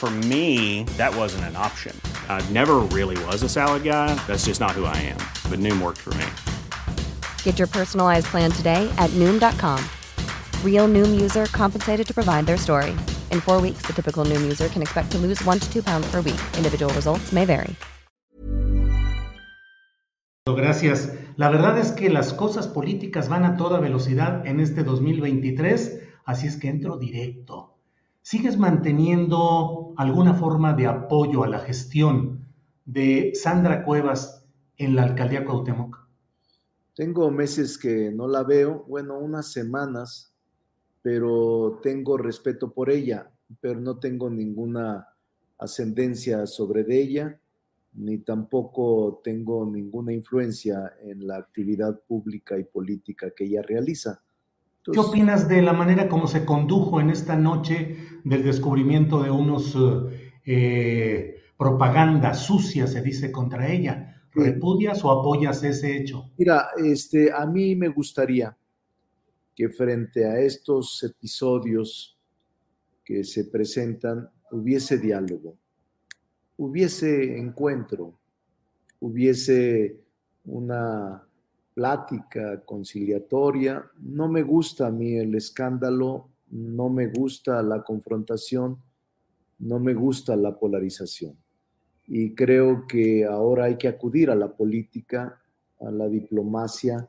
For me, that wasn't an option. I never really was a salad guy. That's just not who I am. But Noom worked for me. Get your personalized plan today at Noom.com. Real Noom user compensated to provide their story. In four weeks, the typical Noom user can expect to lose one to two pounds per week. Individual results may vary. Gracias. La verdad es que las cosas políticas van a toda velocidad en este 2023, así es que entro directo. ¿Sigues manteniendo alguna forma de apoyo a la gestión de Sandra Cuevas en la alcaldía Cuauhtémoc? Tengo meses que no la veo, bueno, unas semanas, pero tengo respeto por ella, pero no tengo ninguna ascendencia sobre ella, ni tampoco tengo ninguna influencia en la actividad pública y política que ella realiza. ¿Qué opinas de la manera como se condujo en esta noche del descubrimiento de unos eh, propaganda sucia, se dice, contra ella? ¿Repudias o apoyas ese hecho? Mira, este, a mí me gustaría que frente a estos episodios que se presentan hubiese diálogo, hubiese encuentro, hubiese una plática conciliatoria. No me gusta a mí el escándalo, no me gusta la confrontación, no me gusta la polarización. Y creo que ahora hay que acudir a la política, a la diplomacia,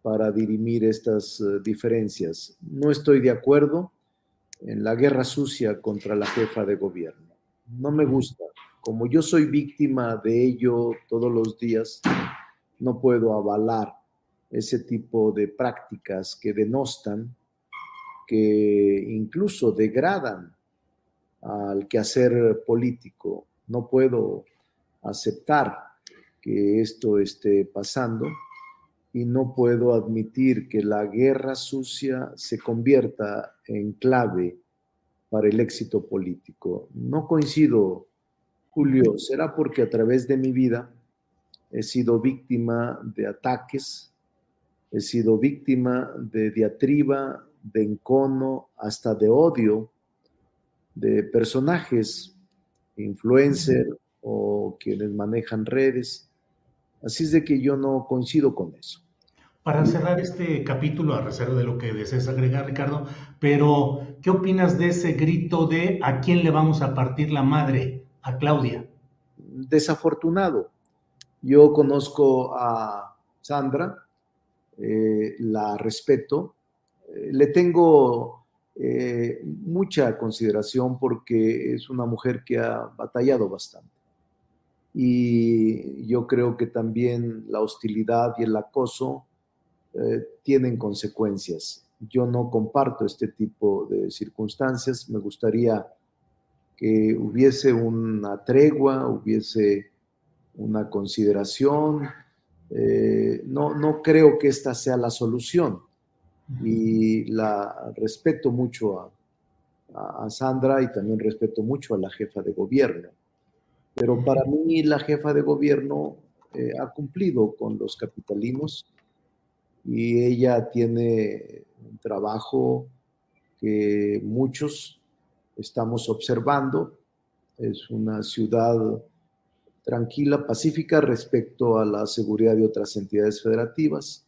para dirimir estas eh, diferencias. No estoy de acuerdo en la guerra sucia contra la jefa de gobierno. No me gusta. Como yo soy víctima de ello todos los días, no puedo avalar ese tipo de prácticas que denostan, que incluso degradan al quehacer político. No puedo aceptar que esto esté pasando y no puedo admitir que la guerra sucia se convierta en clave para el éxito político. No coincido, Julio, será porque a través de mi vida he sido víctima de ataques, he sido víctima de diatriba, de encono, hasta de odio de personajes, influencers o quienes manejan redes. Así es de que yo no coincido con eso. Para cerrar este capítulo, a reserva de lo que desees agregar, Ricardo, pero ¿qué opinas de ese grito de a quién le vamos a partir la madre? A Claudia. Desafortunado. Yo conozco a Sandra, eh, la respeto, eh, le tengo eh, mucha consideración porque es una mujer que ha batallado bastante. Y yo creo que también la hostilidad y el acoso tienen consecuencias. Yo no comparto este tipo de circunstancias. Me gustaría que hubiese una tregua, hubiese una consideración. Eh, no, no creo que esta sea la solución y la respeto mucho a, Sandra y también respeto mucho a la jefa de gobierno. Pero para mí la jefa de gobierno eh, ha cumplido con los capitalinos y ella tiene un trabajo que muchos estamos observando. Es una ciudad tranquila, pacífica respecto a la seguridad de otras entidades federativas.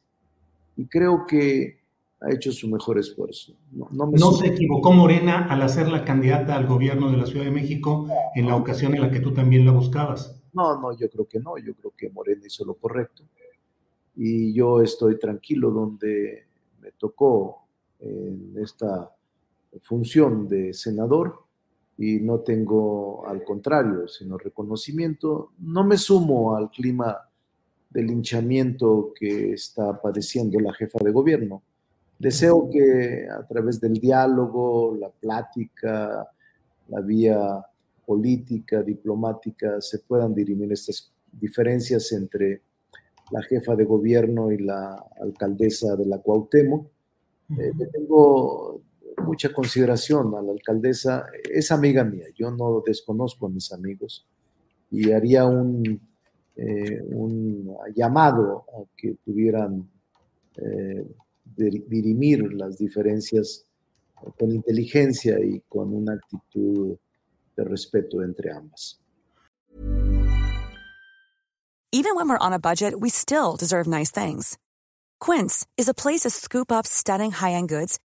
Y creo que ha hecho su mejor esfuerzo. No, se equivocó Morena al hacer la candidata al gobierno de la Ciudad de México en la ocasión en la que tú también la buscabas. No, no, yo creo que no. Yo creo que Morena hizo lo correcto. y yo estoy tranquilo donde me tocó en esta función de senador y no tengo, al contrario, sino reconocimiento. No me sumo al clima de linchamiento que está padeciendo la jefa de gobierno. Deseo que a través del diálogo, la plática, la vía política, diplomática, se puedan dirimir estas diferencias entre la jefa de gobierno y la alcaldesa de la Cuauhtémoc. Eh, tengo mucha consideración a la alcaldesa, es amiga mía, yo no desconozco a mis amigos y haría un, eh, llamado a que pudieran eh, dirimir las diferencias con inteligencia y con una actitud de respeto entre ambas. Even when we're on a budget, we still deserve nice things. Quince is a place to scoop up stunning high-end goods